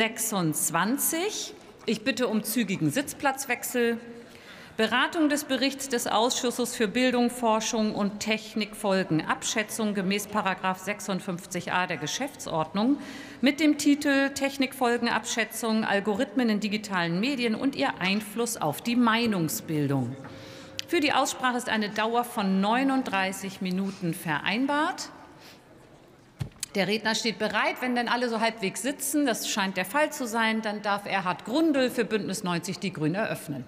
26. Ich bitte um zügigen Sitzplatzwechsel. Beratung des Berichts des Ausschusses für Bildung, Forschung und Technikfolgenabschätzung gemäß 56a der Geschäftsordnung mit dem Titel Technikfolgenabschätzung, Algorithmen in digitalen Medien und ihr Einfluss auf die Meinungsbildung. Für die Aussprache ist eine Dauer von 39 Minuten vereinbart. Der Redner steht bereit. Wenn denn alle so halbwegs sitzen, das scheint der Fall zu sein, dann darf Erhard Grundl für Bündnis 90 Die Grünen eröffnen.